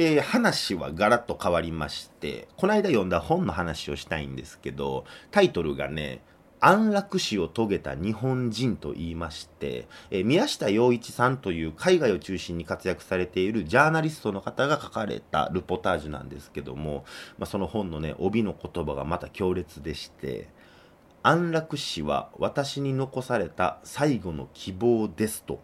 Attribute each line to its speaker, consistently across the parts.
Speaker 1: えー、話はガラッと変わりまして、この間読んだ本の話をしたいんですけど、タイトルがね、安楽死を遂げた日本人と言いまして、えー、宮下洋一さんという海外を中心に活躍されているジャーナリストの方が書かれたルポタージュなんですけども、まあ、その本のね、帯の言葉がまた強烈でして、安楽死は私に残された最後の希望ですと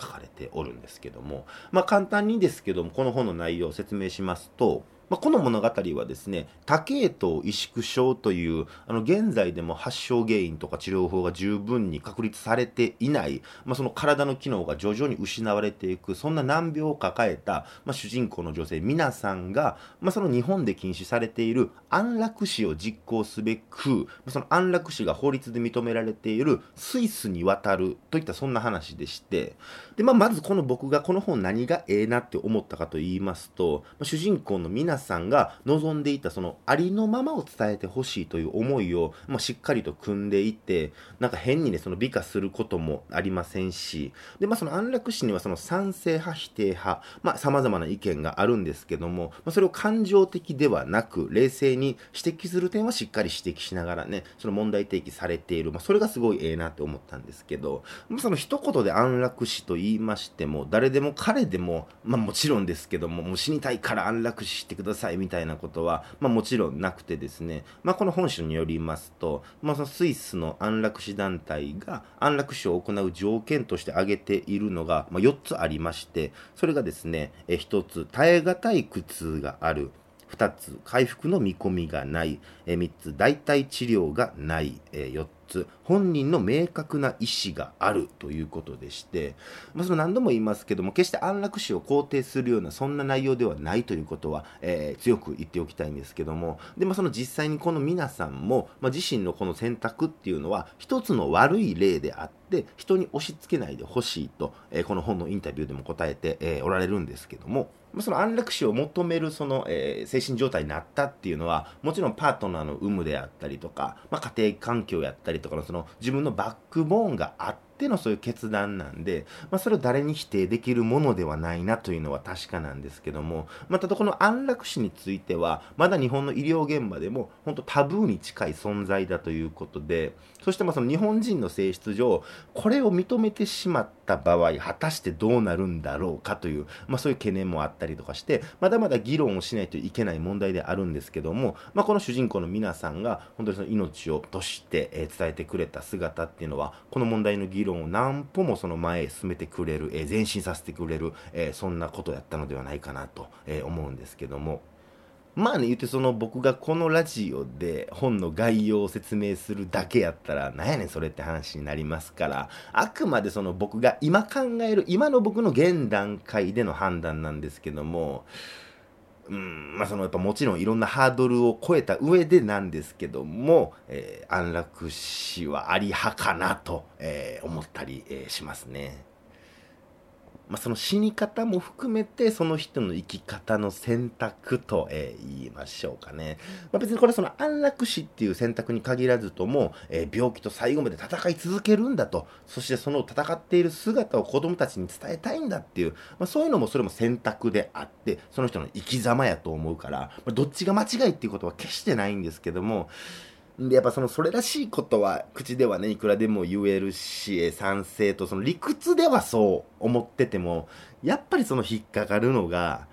Speaker 1: 書かれておるんですけども、まあ、簡単にですけどもこの本の内容を説明しますとまあ、この物語はですね、多系統萎縮症という、あの、現在でも発症原因とか治療法が十分に確立されていない、まあ、その体の機能が徐々に失われていく、そんな難病を抱えた、まあ、主人公の女性、皆さんが、まあ、その日本で禁止されている安楽死を実行すべく、その安楽死が法律で認められているスイスに渡るといったそんな話でして、で、まあ、まずこの僕がこの本何がええなって思ったかと言いますと、まあ、主人公の皆さんさんが望んでいたそのありのままを伝えてほしいという思いを、まあ、しっかりと組んでいて、なんか変にね、その美化することもありませんし、で、まあ、その安楽死にはその賛成派、否定派、まあ、様々な意見があるんですけども、まあ、それを感情的ではなく、冷静に指摘する点はしっかり指摘しながらね、その問題提起されている、まあ、それがすごいええなって思ったんですけど、まあ、その一言で安楽死と言いましても、誰でも彼でも、まあ、もちろんですけども、もう死にたいから安楽死してくださいくださいみたいなことは、まあ、もちろんなくてですね、まあ、この本書によりますと、まあ、そのスイスの安楽死団体が安楽死を行う条件として挙げているのが、まあ、4つありまして、それがですね、え1つ、耐え難い苦痛がある。2つ、回復の見込みがない。え3つ、代替治療がない。え4つ、本人の明確な意思があるということでして、まあ、その何度も言いますけども、決して安楽死を肯定するような、そんな内容ではないということは、えー、強く言っておきたいんですけども、で、まあ、その実際にこの皆さんも、まあ、自身のこの選択っていうのは、一つの悪い例であって、人に押し付けないでほしいと、えー、この本のインタビューでも答えて、えー、おられるんですけども、その安楽死を求めるその、えー、精神状態になったっていうのは、もちろんパートナーの有無であったりとか、まあ、家庭環境やったりとかのの自分のバックボーンがあって、ってのそういう決断なんで、まあ、それを誰に否定できるものではないなというのは確かなんですけども、まあ、ただこの安楽死については、まだ日本の医療現場でも本当タブーに近い存在だということで、そしてまあその日本人の性質上、これを認めてしまった場合、果たしてどうなるんだろうかという、まあ、そういう懸念もあったりとかして、まだまだ議論をしないといけない問題であるんですけども、まあ、この主人公の皆さんが本当にその命をとして伝えてくれた姿っていうのは、この問題の議論論を何歩もその前へ進めてくれる、えー、前進させてくれる、えー、そんなことやったのではないかなと、えー、思うんですけども。まあね、言ってその僕がこのラジオで本の概要を説明するだけやったら、なんやねんそれって話になりますから、あくまでその僕が今考える、今の僕の現段階での判断なんですけども、うん、まあそのやっぱもちろんいろんなハードルを超えた上でなんですけども、えー、安楽死はあり派かなと、えー、思ったり、えー、しますね。まあ、その死に方も含めてその人の生き方の選択と、えー、言いましょうかね、まあ、別にこれはその安楽死っていう選択に限らずとも、えー、病気と最後まで戦い続けるんだと。そしてその戦っている姿を子供たちに伝えたいんだっていう、まあ、そういうのもそれも選択であってその人の生き様やと思うから、まあ、どっちが間違いっていうことは決してないんですけどもで、やっぱその、それらしいことは、口ではね、いくらでも言えるし、賛成と、その理屈ではそう思ってても、やっぱりその引っかかるのが、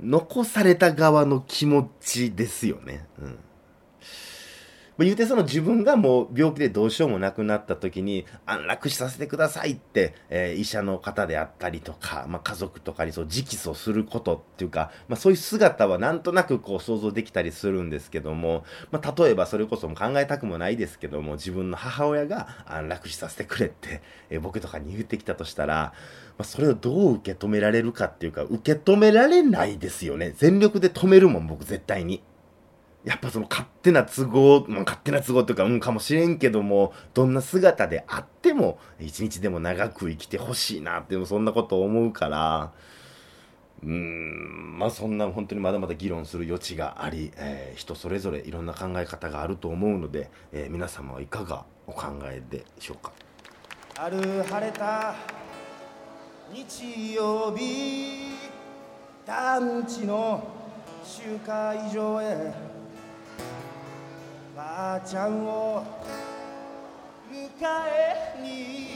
Speaker 1: 残された側の気持ちですよね。うん。ま言うてその自分がもう病気でどうしようもなくなった時に安楽死させてくださいって、えー、医者の方であったりとか、まあ、家族とかにそう直訴することっていうか、まあ、そういう姿はなんとなくこう想像できたりするんですけども、まあ、例えばそれこそも考えたくもないですけども自分の母親が安楽死させてくれって、えー、僕とかに言ってきたとしたら、まあ、それをどう受け止められるかっていうか受け止められないですよね全力で止めるもん僕絶対に。やっぱその勝手な都合、まあ、勝手な都合というか、うんかもしれんけども、どんな姿であっても、一日でも長く生きてほしいなって、そんなこと思うから、うーん、まあそんな本当にまだまだ議論する余地があり、えー、人それぞれいろんな考え方があると思うので、えー、皆様はいかがお考えでしょうか？
Speaker 2: ある晴れた日曜日団地の集会場へちゃんを迎えに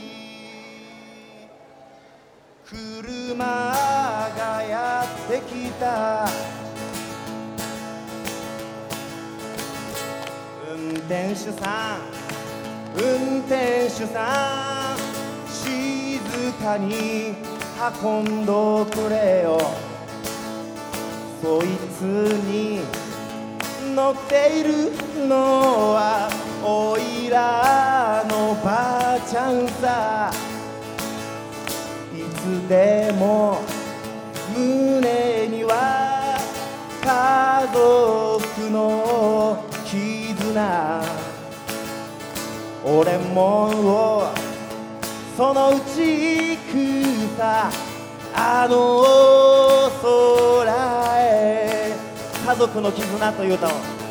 Speaker 2: 車がやってきた運転手さん運転手さん静かに運んどくれよ。そいつに乗っているのはおいらのばあちゃんさ。いつでも胸には家族の絆。俺もそのうち行くさ。あの空へ。家族の絆という歌を。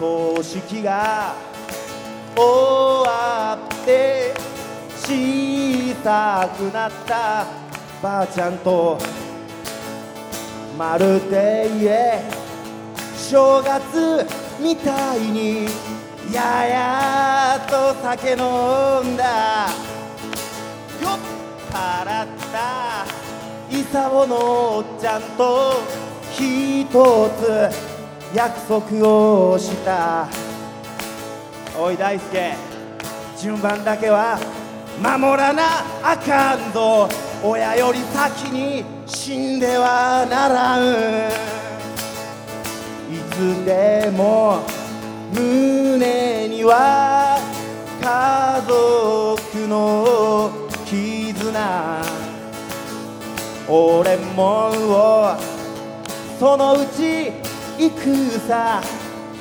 Speaker 2: 葬式が終わって小さくなったばあちゃんとまるで家正月みたいにややと酒飲んだ酔っ払ったイサオのおっちゃんと一つ約束をした。おい大輔。順番だけは守らなあかんぞ。親より先に死んではならん。いつでも胸には家族の絆。俺もそのうち行くさ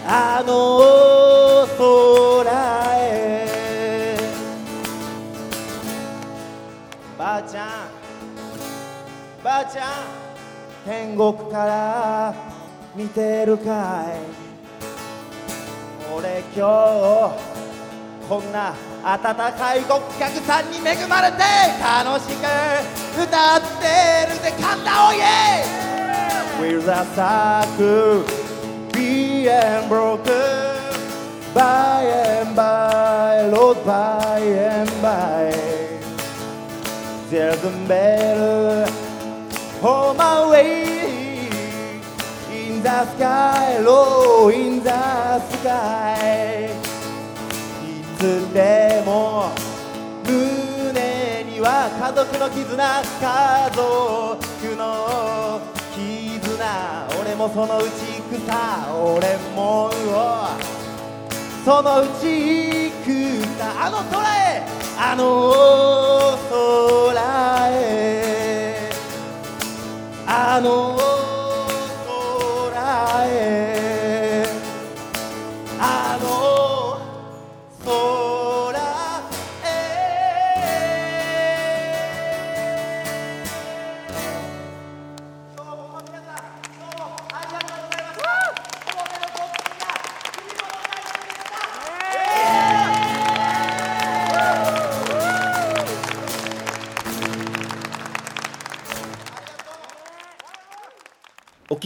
Speaker 2: あの空へ。ばあちゃんばあちゃん天国から見てるかい。俺今日こんな温かいお客さんに恵まれて楽しく歌ってるぜ。神田おいえ With a circle being broken by and by, Lord, by and by. There's a better on my way in the sky, low in the sky. いつでも胸には家族の絆家族のもそのうち行くさ俺もそのうち行くさあの空へ。あの空へ。あの空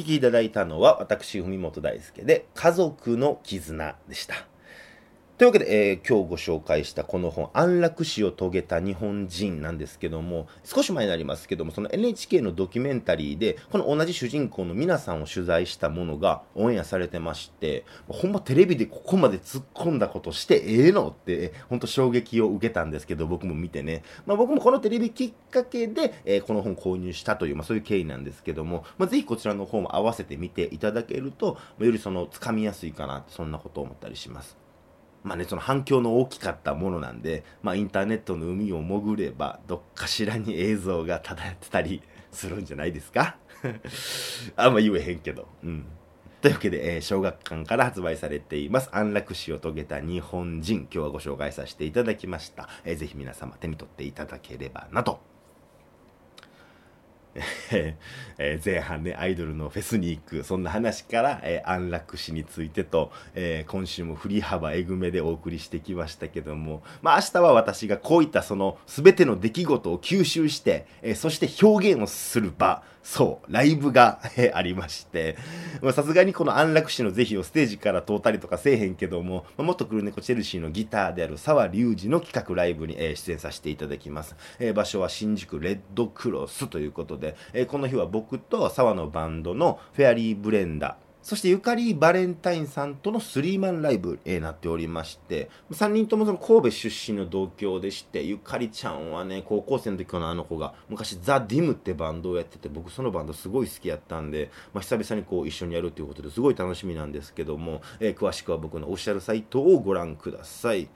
Speaker 1: 聴きいただいたのは私文本大輔で「家族の絆」でした。というわけで、えー今日ご紹介したこの本安楽死を遂げた日本人なんですけども少し前になりますけどもその NHK のドキュメンタリーでこの同じ主人公の皆さんを取材したものがオンエアされてましてほんまテレビでここまで突っ込んだことしてええのって本当衝撃を受けたんですけど僕も見てね、まあ、僕もこのテレビきっかけで、えーこの本購入したという、まあ、そういう経緯なんですけども、まあ、ぜひこちらの方も合わせて見ていただけるとよりそのつかみやすいかなってそんなことを思ったりします。まあね、その反響の大きかったものなんで、まあインターネットの海を潜れば、どっかしらに映像が漂ってたりするんじゃないですか？あんま言えへんけど。うん。というわけで、えー小学館から発売されています。安楽死を遂げた日本人。今日はご紹介させていただきました。えーぜひ皆様手に取っていただければなと。え前半ね、アイドルのフェスに行く、そんな話から、えー安楽死についてと、えー今週も振り幅えぐめでお送りしてきましたけども、まあ明日は私がこういったその全ての出来事を吸収して、えーそして表現をする場、そう、ライブが、ありまして、さすがにこの安楽死の是非をステージから通ったりとかせえへんけども、まあ、元クルネコチェルシーのギターである沢隆二の企画ライブに、え出演させていただきます。え場所は新宿レッドクロスということで、でえーこの日は僕と沢のバンドのフェアリーブレンダー、そしてゆかりバレンタインさんとのスリーマンライブになっておりまして、3人ともその神戸出身の同郷でして、ゆかりちゃんはね、高校生の時のあの子が、昔ザ・ディムってバンドをやってて、僕そのバンドすごい好きやったんで、まあ、久々にこう一緒にやるということですごい楽しみなんですけども、えー詳しくは僕のオフィシャルサイトをご覧ください。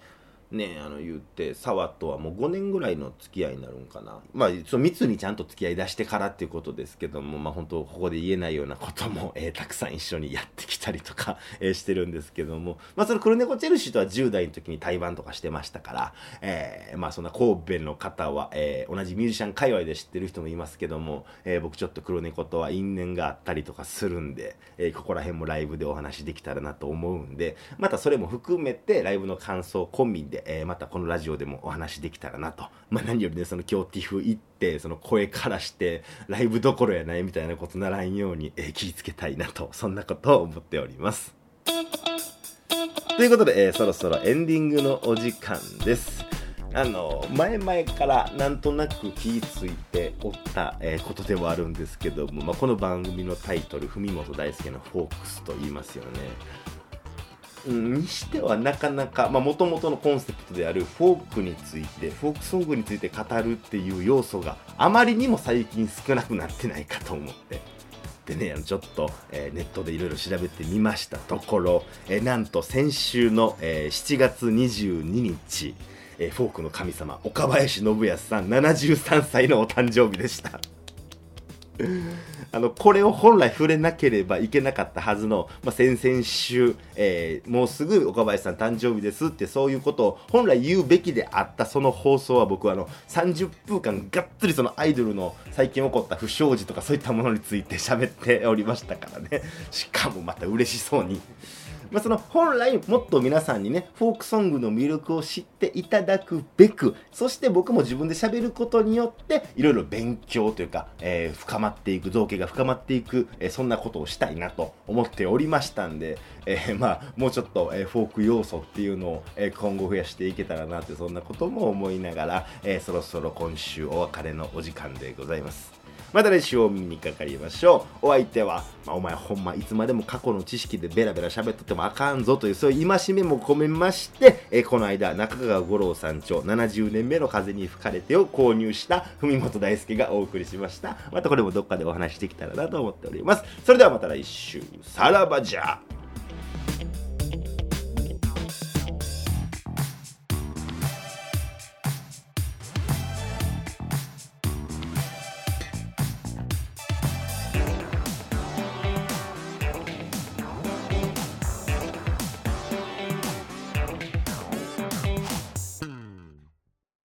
Speaker 1: ねあの言って沢とはもう5年ぐらいの付き合いになるんかな。まあその密にちゃんと付き合い出してからっていうことですけどもまあ本当ここで言えないようなことも、えーたくさん一緒にやってきたりとか、えーしてるんですけども。まあそのクルネコチェルシーとは10代の時に対バンとかしてましたから、えーまあそんな神戸の方は、え同じミュージシャン界隈で知ってる人もいますけども、え僕ちょっと黒猫とは因縁があったりとかするんで、えここら辺もライブでお話できたらなと思うんでまたそれも含めてライブの感想込みで、えーまたこのラジオでもお話できたらなと、まあ、何よりねその今日ティフ行ってその声からしてライブどころやないみたいなことならんように、えー気ぃつけたいなとそんなことを思っております。ということで、えーそろそろエンディングのお時間です。あの前々からなんとなく気ぃついておった、えーことではあるんですけども、まあ、この番組のタイトル文本大輔の「フォークス」と言いますよね。にしてはなかなかもともとのコンセプトであるフォークについてフォークソングについて語るっていう要素があまりにも最近少なくなってないかと思って。でねちょっと、えーネットでいろいろ調べてみましたところ、えーなんと先週の、えー7月22日、えフォークの神様岡林信康さん73歳のお誕生日でした。あのこれを本来触れなければいけなかったはずの、まあ、先々週、えーもうすぐ岡林さん誕生日ですってそういうことを本来言うべきであったその放送は僕はあの30分間がっつりそのアイドルの最近起こった不祥事とかそういったものについて喋っておりましたからねしかもまた嬉しそうに。まあ、その本来もっと皆さんにねフォークソングの魅力を知っていただくべくそして僕も自分で喋ることによっていろいろ勉強というか、えー深まっていく造形が深まっていく、えーそんなことをしたいなと思っておりましたんで、えーまあ、もうちょっと、えフォーク要素っていうのを、え今後増やしていけたらなってそんなことも思いながら、えそろそろ今週お別れのお時間でございます。また来週お見にかかりましょう。お相手は、まあ、お前ほんまいつまでも過去の知識でベラベラ喋っとってもあかんぞというそういう戒めも込めまして、えこの間中川五郎さん長70年目の風に吹かれてを購入した文本大輔がお送りしました。またこれもどっかでお話しできたらなと思っております。それではまた来週。さらばじゃ。